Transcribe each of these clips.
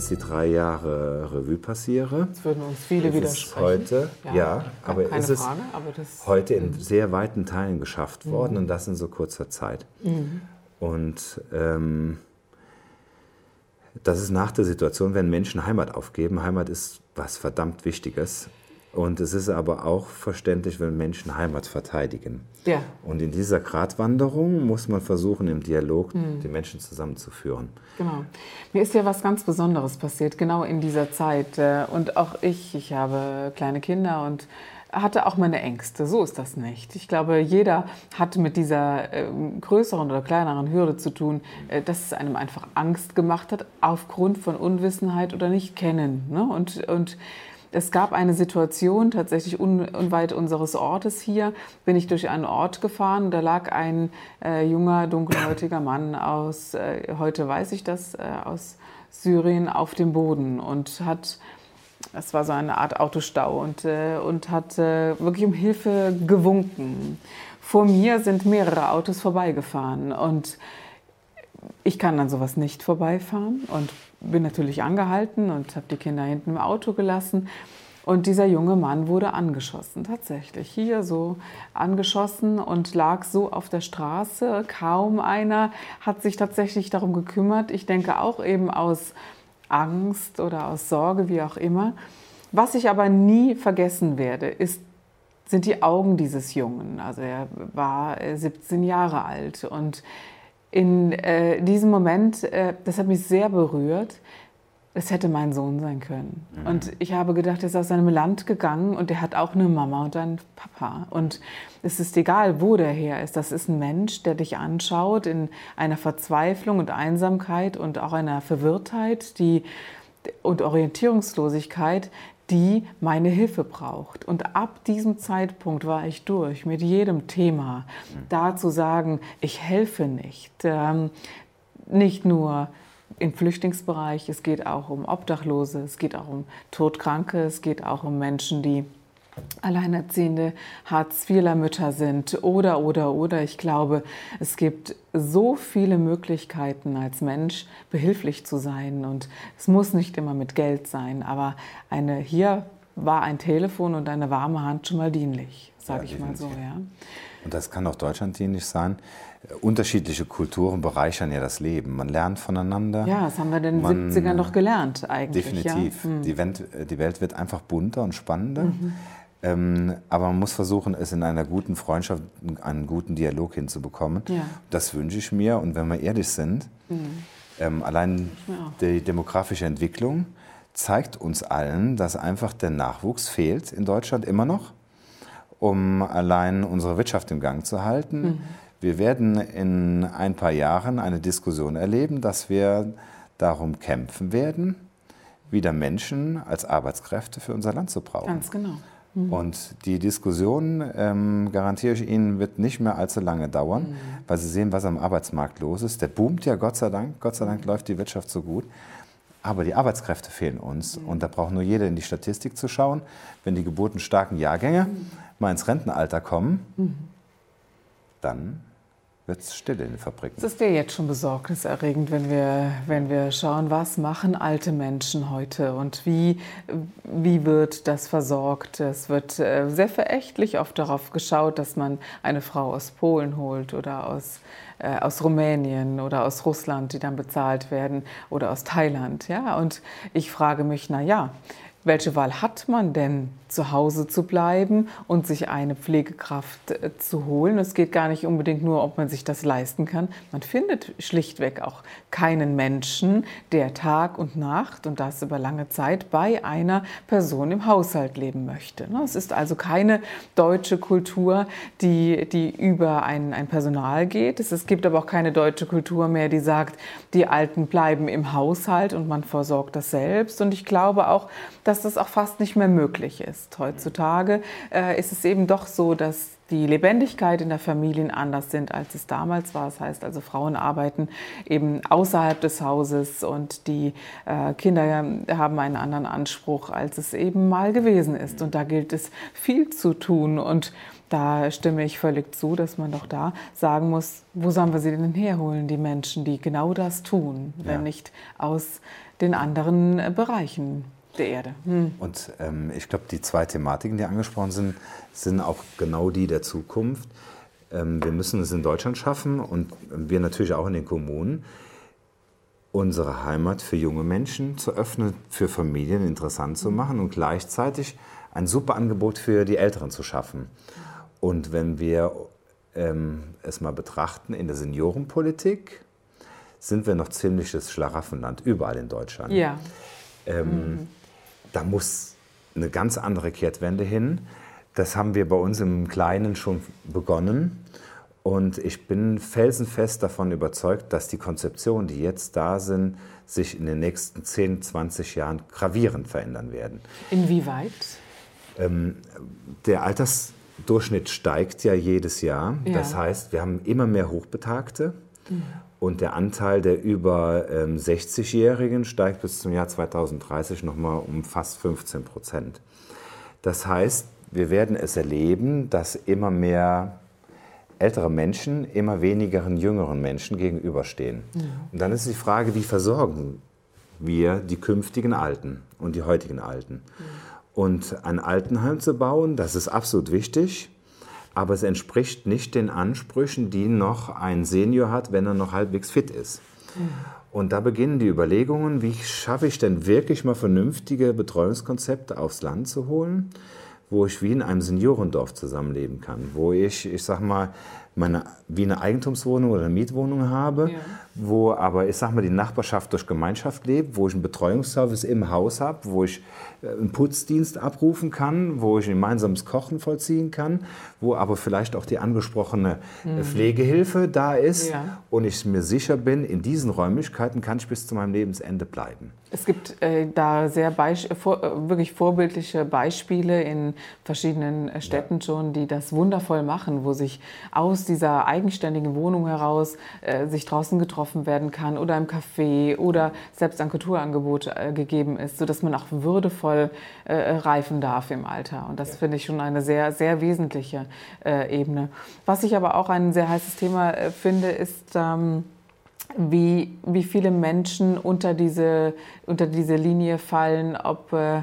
Jetzt die drei Jahre Revue passiere. Jetzt würden uns viele widersprechen. Heute, ja, ja aber ist es Frage, aber das, heute in mhm. sehr weiten Teilen geschafft worden mhm. und das in so kurzer Zeit. Mhm. Und ähm, das ist nach der Situation, wenn Menschen Heimat aufgeben. Heimat ist was verdammt Wichtiges. Und es ist aber auch verständlich, wenn Menschen Heimat verteidigen. Ja. Und in dieser Gratwanderung muss man versuchen, im Dialog mhm. die Menschen zusammenzuführen. Genau. Mir ist ja was ganz Besonderes passiert, genau in dieser Zeit. Äh, und auch ich, ich habe kleine Kinder und hatte auch meine Ängste. So ist das nicht. Ich glaube, jeder hat mit dieser äh, größeren oder kleineren Hürde zu tun, äh, dass es einem einfach Angst gemacht hat, aufgrund von Unwissenheit oder nicht kennen. Ne? Und, und es gab eine Situation, tatsächlich unweit unseres Ortes hier, bin ich durch einen Ort gefahren. Da lag ein äh, junger, dunkelhäutiger Mann aus, äh, heute weiß ich das, äh, aus Syrien auf dem Boden und hat, es war so eine Art Autostau und, äh, und hat äh, wirklich um Hilfe gewunken. Vor mir sind mehrere Autos vorbeigefahren und ich kann an sowas nicht vorbeifahren und bin natürlich angehalten und habe die Kinder hinten im Auto gelassen. Und dieser junge Mann wurde angeschossen, tatsächlich. Hier so angeschossen und lag so auf der Straße. Kaum einer hat sich tatsächlich darum gekümmert. Ich denke auch eben aus Angst oder aus Sorge, wie auch immer. Was ich aber nie vergessen werde, ist, sind die Augen dieses Jungen. Also er war 17 Jahre alt und in äh, diesem Moment, äh, das hat mich sehr berührt. Es hätte mein Sohn sein können. Mhm. Und ich habe gedacht, er ist aus seinem Land gegangen und er hat auch eine Mama und einen Papa. Und es ist egal, wo der her ist. Das ist ein Mensch, der dich anschaut in einer Verzweiflung und Einsamkeit und auch einer Verwirrtheit die, und Orientierungslosigkeit, die meine Hilfe braucht. Und ab diesem Zeitpunkt war ich durch mit jedem Thema. Da zu sagen, ich helfe nicht. Ähm, nicht nur im Flüchtlingsbereich, es geht auch um Obdachlose, es geht auch um Todkranke, es geht auch um Menschen, die alleinerziehende Hartz-IVler-Mütter sind oder, oder, oder. Ich glaube, es gibt so viele Möglichkeiten als Mensch behilflich zu sein und es muss nicht immer mit Geld sein, aber eine, hier war ein Telefon und eine warme Hand schon mal dienlich, sage ja, ich mal so. Ja. Und das kann auch Deutschland dienlich sein. Unterschiedliche Kulturen bereichern ja das Leben. Man lernt voneinander. Ja, das haben wir in den Man, 70ern doch gelernt eigentlich. Definitiv. Ja? Hm. Die, Welt, die, Welt, wird einfach bunter und spannender. Mhm. Ähm, aber man muss versuchen, es in einer guten Freundschaft, einen guten Dialog hinzubekommen. Ja. Das wünsche ich mir. Und wenn wir ehrlich sind, mhm. ähm, allein die demografische Entwicklung zeigt uns allen, dass einfach der Nachwuchs fehlt in Deutschland immer noch, um allein unsere Wirtschaft im Gang zu halten. Mhm. Wir werden in ein paar Jahren eine Diskussion erleben, dass wir darum kämpfen werden, wieder Menschen als Arbeitskräfte für unser Land zu brauchen. Ganz genau. Mhm. Und die Diskussion, ähm, garantiere ich Ihnen, wird nicht mehr allzu lange dauern, mhm. weil Sie sehen, was am Arbeitsmarkt los ist. Der boomt ja, Gott sei Dank. Gott sei Dank läuft die Wirtschaft so gut. Aber die Arbeitskräfte fehlen uns. Mhm. Und da braucht nur jeder in die Statistik zu schauen. Wenn die geburtenstarken Jahrgänge mhm. mal ins Rentenalter kommen, mhm. dann wird es still in den Fabriken. Es ist ja jetzt schon besorgniserregend, wenn wir, wenn wir schauen, was machen alte Menschen heute und wie, wie wird das versorgt. Es wird äh, sehr verächtlich oft darauf geschaut, dass man eine Frau aus Polen holt oder aus, äh, aus Rumänien oder aus Russland, die dann bezahlt werden oder aus Thailand. Ja? Und ich frage mich, na ja, welche Wahl hat man denn, zu Hause zu bleiben und sich eine Pflegekraft äh, zu holen? Es geht gar nicht unbedingt nur, ob man sich das leisten kann. Man findet schlichtweg auch keinen Menschen, der Tag und Nacht und das über lange Zeit bei einer Person im Haushalt leben möchte. Ne? Es ist also keine deutsche Kultur, die, die über ein, ein Personal geht. Es gibt aber auch keine deutsche Kultur mehr, die sagt, die Alten bleiben im Haushalt und man versorgt das selbst. Und ich glaube auch, dass das auch fast nicht mehr möglich ist. Heutzutage äh, ist es eben doch so, dass die Lebendigkeit in der Familien anders sind, als es damals war. Das heißt also, Frauen arbeiten eben außerhalb des Hauses und die äh, Kinder haben einen anderen Anspruch, als es eben mal gewesen ist. Und da gilt es viel zu tun. Und da stimme ich völlig zu, dass man doch da sagen muss, wo sollen wir sie denn herholen, die Menschen, die genau das tun, wenn ja. nicht aus den anderen Bereichen der Erde. Hm. Und ähm, ich glaube, die zwei Thematiken, die angesprochen sind, sind auch genau die der Zukunft. Ähm, wir müssen es in Deutschland schaffen und wir natürlich auch in den Kommunen, unsere Heimat für junge Menschen zu öffnen, für Familien interessant zu machen und gleichzeitig ein super Angebot für die Älteren zu schaffen. Und wenn wir ähm, es mal betrachten in der Seniorenpolitik, sind wir noch ziemliches Schlaraffenland, überall in Deutschland. Ja. Ähm, mhm. Da muss eine ganz andere Kehrtwende hin. Das haben wir bei uns im Kleinen schon begonnen. Und ich bin felsenfest davon überzeugt, dass die Konzeptionen, die jetzt da sind, sich in den nächsten 10, 20 Jahren gravierend verändern werden. Inwieweit? Ähm, der Altersdurchschnitt steigt ja jedes Jahr. Ja. Das heißt, wir haben immer mehr Hochbetagte. Mhm. Und der Anteil der über ähm, 60-Jährigen steigt bis zum Jahr 2030 nochmal um fast 15 Prozent. Das heißt, wir werden es erleben, dass immer mehr ältere Menschen immer wenigeren jüngeren Menschen gegenüberstehen. Ja. Und dann ist die Frage, wie versorgen wir die künftigen Alten und die heutigen Alten? Ja. Und ein Altenheim zu bauen, das ist absolut wichtig, aber es entspricht nicht den Ansprüchen, die noch ein Senior hat, wenn er noch halbwegs fit ist. Ja. Und da beginnen die Überlegungen, wie schaffe ich denn wirklich mal vernünftige Betreuungskonzepte aufs Land zu holen? wo ich wie in einem Seniorendorf zusammenleben kann, wo ich, ich sag mal, meine, wie eine Eigentumswohnung oder eine Mietwohnung habe, ja. wo aber, ich sag mal, die Nachbarschaft durch Gemeinschaft lebt, wo ich einen Betreuungsservice im Haus habe, wo ich äh, einen Putzdienst abrufen kann, wo ich ein gemeinsames Kochen vollziehen kann, wo aber vielleicht auch die angesprochene mhm. Pflegehilfe da ist ja. und ich mir sicher bin, in diesen Räumlichkeiten kann ich bis zu meinem Lebensende bleiben. Es gibt äh, da sehr vor, äh, wirklich vorbildliche Beispiele in verschiedenen äh, Städten ja. schon, die das wundervoll machen, wo sich aus dieser eigenständigen Wohnung heraus äh, sich draußen getroffen werden kann oder im Café oder selbst ein Kulturangebot äh, gegeben ist, sodass man auch würdevoll äh, reifen darf im Alter. Und das ja. finde ich schon eine sehr, sehr wesentliche Ebene. Was ich aber auch ein sehr heißes Thema finde, ist, ähm, wie, wie viele Menschen unter diese, unter diese Linie fallen, ob äh,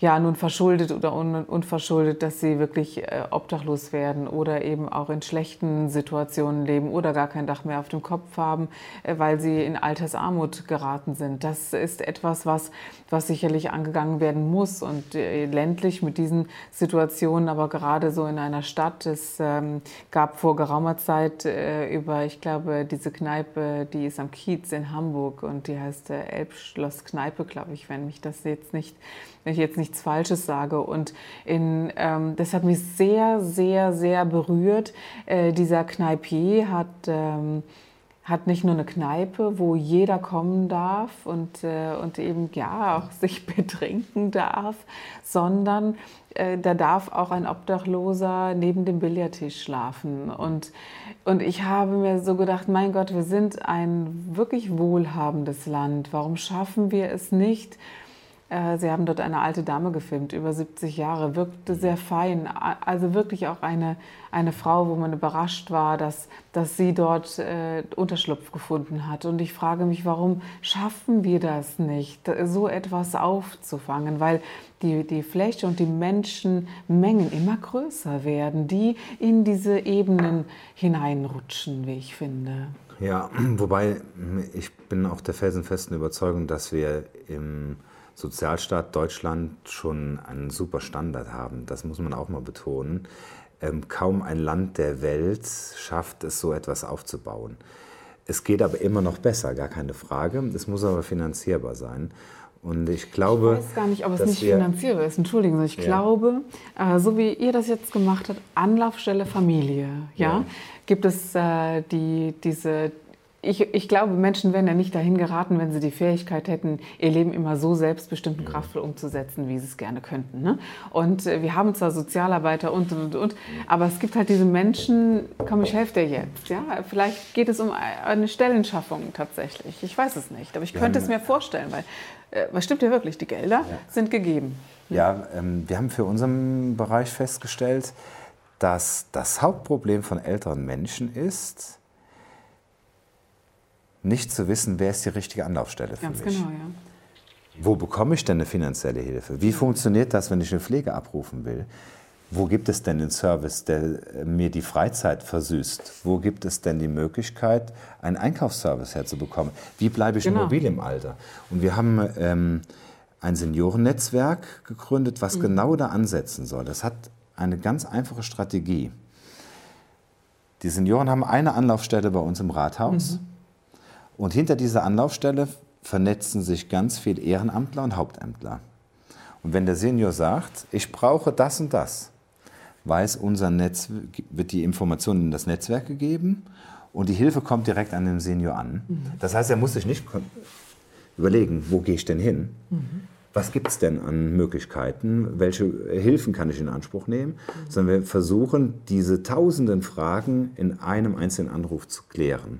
ja nun verschuldet oder un unverschuldet, dass sie wirklich äh, obdachlos werden oder eben auch in schlechten Situationen leben oder gar kein Dach mehr auf dem Kopf haben, äh, weil sie in Altersarmut geraten sind. Das ist etwas, was, was sicherlich angegangen werden muss und äh, ländlich mit diesen Situationen, aber gerade so in einer Stadt. Es ähm, gab vor geraumer Zeit äh, über, ich glaube, diese Kneipe, die ist am Kiez in Hamburg und die heißt äh, Elbschloss Kneipe, glaube ich, wenn mich das jetzt nicht wenn ich jetzt nichts Falsches sage. Und in, ähm, das hat mich sehr, sehr, sehr berührt. Äh, dieser Kneipier hat, ähm, hat nicht nur eine Kneipe, wo jeder kommen darf und, äh, und eben ja auch sich betrinken darf, sondern äh, da darf auch ein Obdachloser neben dem Billardtisch schlafen. Und, und ich habe mir so gedacht, mein Gott, wir sind ein wirklich wohlhabendes Land. Warum schaffen wir es nicht, Sie haben dort eine alte Dame gefilmt, über 70 Jahre, wirkte sehr fein. Also wirklich auch eine, eine Frau, wo man überrascht war, dass, dass sie dort äh, Unterschlupf gefunden hat. Und ich frage mich, warum schaffen wir das nicht, so etwas aufzufangen? Weil die, die Fläche und die Menschenmengen immer größer werden, die in diese Ebenen hineinrutschen, wie ich finde. Ja, wobei ich bin auch der felsenfesten Überzeugung, dass wir im Sozialstaat Deutschland schon einen super Standard haben. Das muss man auch mal betonen. Ähm, kaum ein Land der Welt schafft es, so etwas aufzubauen. Es geht aber immer noch besser, gar keine Frage. Es muss aber finanzierbar sein. Und ich glaube. Ich weiß gar nicht, ob es nicht finanzierbar ist. Entschuldigen Sie, ich ja. glaube, äh, so wie ihr das jetzt gemacht habt, Anlaufstelle Familie, ja, ja. gibt es äh, die, diese ich, ich, glaube, Menschen wären ja nicht dahin geraten, wenn sie die Fähigkeit hätten, ihr Leben immer so selbstbestimmt und kraftvoll umzusetzen, wie sie es gerne könnten. Ne? Und äh, wir haben zwar Sozialarbeiter und, und, und, aber es gibt halt diese Menschen, komm, ich helfe dir jetzt. Ja? Vielleicht geht es um eine Stellenschaffung tatsächlich. Ich weiß es nicht, aber ich könnte es mir vorstellen, weil, äh, was stimmt ja wirklich, die Gelder ja. sind gegeben. Ja, ähm, wir haben für unseren Bereich festgestellt, dass das Hauptproblem von älteren Menschen ist, nicht zu wissen, wer ist die richtige Anlaufstelle für Ganz mich. Genau, ja. Wo bekomme ich denn eine finanzielle Hilfe? Wie funktioniert das, wenn ich eine Pflege abrufen will? Wo gibt es denn den Service, der äh, mir die Freizeit versüßt? Wo gibt es denn die Möglichkeit, einen Einkaufsservice herzubekommen? Wie bleibe ich genau. mobil im Alter? Und wir haben ähm, ein Seniorennetzwerk gegründet, was mhm. genau da ansetzen soll. Das hat eine ganz einfache Strategie. Die Senioren haben eine Anlaufstelle bei uns im Rathaus. Mhm. Und hinter dieser Anlaufstelle vernetzen sich ganz viele Ehrenamtler und Hauptämtler. Und wenn der Senior sagt, ich brauche das und das, weiß unser Netz, wird die Information in das Netzwerk gegeben und die Hilfe kommt direkt an den Senior an. Mhm. Das heißt, er muss sich nicht überlegen, wo gehe ich denn hin? Mhm. Was gibt es denn an Möglichkeiten? Welche Hilfen kann ich in Anspruch nehmen? Mhm. Sondern wir versuchen, diese tausenden Fragen in einem einzelnen Anruf zu klären.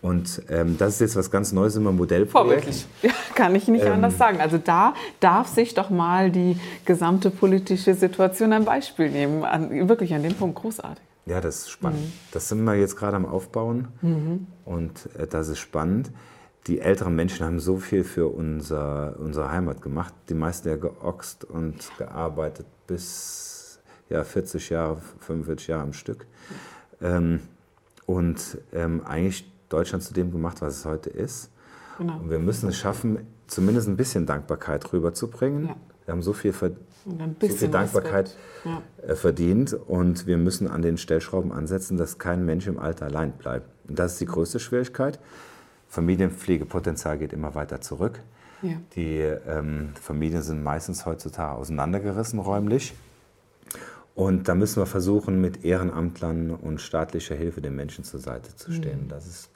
Und ähm, das ist jetzt was ganz Neues im Modellprojekt. Vorbildlich, ja, kann ich nicht ähm, anders sagen. Also da darf sich doch mal die gesamte politische Situation ein Beispiel nehmen. An, wirklich an dem Punkt großartig. Ja, das ist spannend. Mhm. Das sind wir jetzt gerade am Aufbauen mhm. und äh, das ist spannend. Die älteren Menschen haben so viel für unser, unsere Heimat gemacht. Die meisten ja geoxt und gearbeitet bis ja, 40 Jahre, 45 Jahre am Stück. Ähm, und ähm, eigentlich Deutschland zu dem gemacht, was es heute ist. Genau. Und wir müssen es schaffen, zumindest ein bisschen Dankbarkeit rüberzubringen. Ja. Wir haben so viel, so viel Dankbarkeit ja. Äh, verdient und wir müssen an den Stellschrauben ansetzen, dass kein Mensch im Alter allein bleibt. Und das ist die größte Schwierigkeit. Familienpflegepotenzial geht immer weiter zurück. Ja. Die ähm, Familien sind meistens heutzutage auseinandergerissen räumlich. Und da müssen wir versuchen, mit Ehrenamtlern und staatlicher Hilfe den Menschen zur Seite zu stehen. Mhm. Das ist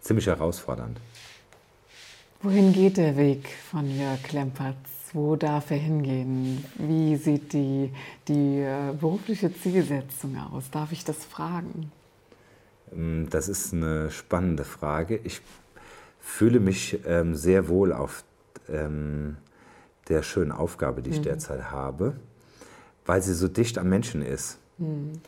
ziemlich herausfordernd. Wohin geht der Weg von Jörg Klempertz? Wo darf er hingehen? Wie sieht die, die äh, berufliche Zielsetzung aus? Darf ich das fragen? Ähm, das ist eine spannende Frage. Ich fühle mich ähm, sehr wohl auf ähm, der schönen Aufgabe, die ich mhm. derzeit habe, weil sie so dicht am Menschen ist. Mhm.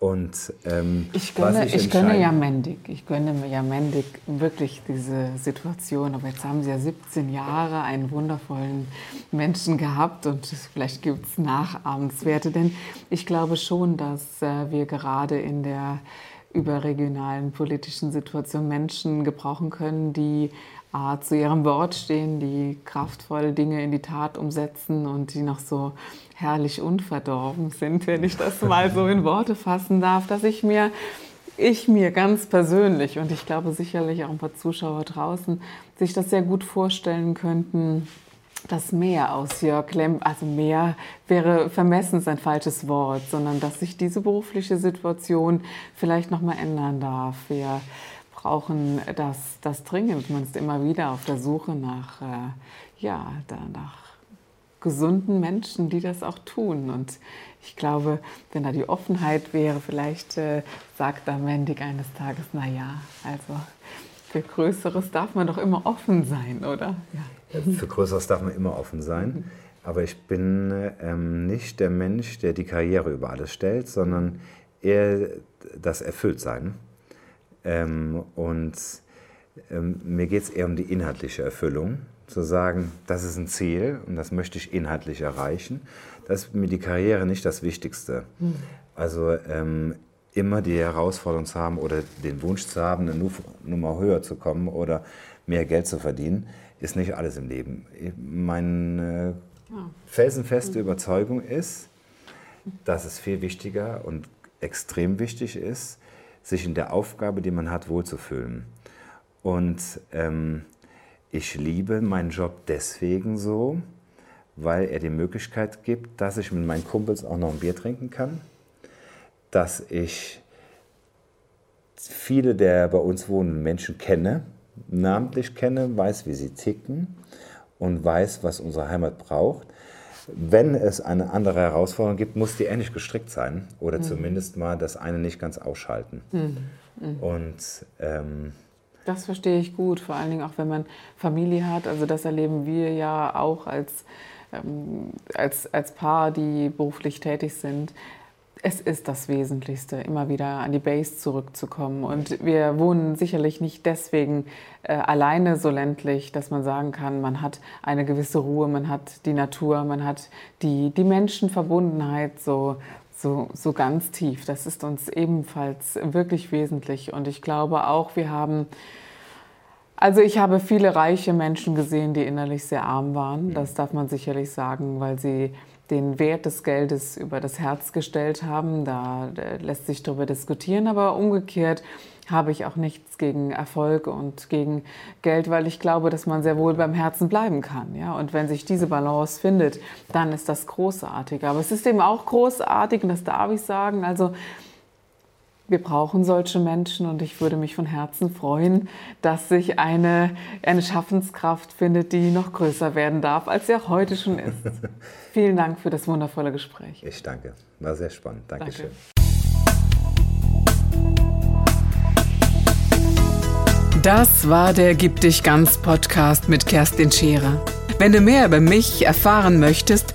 Und, ähm, ich gönne, ich, ich gönne ja Mendig, ich gönne ja Mendig wirklich diese Situation. Aber jetzt haben Sie ja 17 Jahre einen wundervollen Menschen gehabt und vielleicht gibt es Nachahmenswerte. Denn ich glaube schon, dass äh, wir gerade in der überregionalen politischen Situation Menschen gebrauchen können, die A, zu ihrem Wort stehen, die kraftvoll Dinge in die Tat umsetzen und die noch so herrlich unverdorben sind, wenn ich das mal so in Worte fassen darf, dass ich mir, ich mir ganz persönlich und ich glaube sicherlich auch ein paar Zuschauer draußen, sich das sehr gut vorstellen könnten, dass mehr aus Jörg Lemm, also mehr wäre vermessen ein falsches Wort, sondern dass sich diese berufliche Situation vielleicht noch mal ändern darf. Wir brauchen das, das dringend. Man ist immer wieder auf der Suche nach, äh, ja, nach gesunden Menschen, die das auch tun. Und ich glaube, wenn da die Offenheit wäre, vielleicht äh, sagt da Mendig eines Tages, na ja, also für Größeres darf man doch immer offen sein, oder? Ja. Für Größeres darf man immer offen sein. Aber ich bin ähm, nicht der Mensch, der die Karriere über alles stellt, sondern eher das Erfülltsein. Ähm, und ähm, mir geht es eher um die inhaltliche Erfüllung, zu sagen, das ist ein Ziel und das möchte ich inhaltlich erreichen. Das ist mir die Karriere nicht das Wichtigste. Mhm. Also ähm, immer die Herausforderung zu haben oder den Wunsch zu haben, eine Nummer höher zu kommen oder mehr Geld zu verdienen, ist nicht alles im Leben. Meine felsenfeste mhm. Überzeugung ist, dass es viel wichtiger und extrem wichtig ist, sich in der Aufgabe, die man hat, wohlzufühlen. Und ähm, ich liebe meinen Job deswegen so, weil er die Möglichkeit gibt, dass ich mit meinen Kumpels auch noch ein Bier trinken kann, dass ich viele der bei uns wohnenden Menschen kenne, namentlich kenne, weiß, wie sie ticken und weiß, was unsere Heimat braucht. Wenn es eine andere Herausforderung gibt, muss die ähnlich gestrickt sein oder mhm. zumindest mal das eine nicht ganz ausschalten. Mhm. Mhm. Und ähm, das verstehe ich gut, vor allen Dingen auch wenn man Familie hat. Also das erleben wir ja auch als, ähm, als, als Paar, die beruflich tätig sind. Es ist das Wesentlichste, immer wieder an die Base zurückzukommen. Und wir wohnen sicherlich nicht deswegen äh, alleine so ländlich, dass man sagen kann, man hat eine gewisse Ruhe, man hat die Natur, man hat die, die Menschenverbundenheit so, so, so ganz tief. Das ist uns ebenfalls wirklich wesentlich. Und ich glaube auch, wir haben, also ich habe viele reiche Menschen gesehen, die innerlich sehr arm waren. Das darf man sicherlich sagen, weil sie den Wert des Geldes über das Herz gestellt haben. Da lässt sich darüber diskutieren, aber umgekehrt habe ich auch nichts gegen Erfolg und gegen Geld, weil ich glaube, dass man sehr wohl beim Herzen bleiben kann. Ja? Und wenn sich diese Balance findet, dann ist das großartig. Aber es ist eben auch großartig, und das darf ich sagen, also wir brauchen solche Menschen und ich würde mich von Herzen freuen, dass sich eine, eine Schaffenskraft findet, die noch größer werden darf, als sie auch heute schon ist. Vielen Dank für das wundervolle Gespräch. Ich danke. War sehr spannend. Dankeschön. Danke. Das war der Gib dich ganz Podcast mit Kerstin Scherer. Wenn du mehr über mich erfahren möchtest,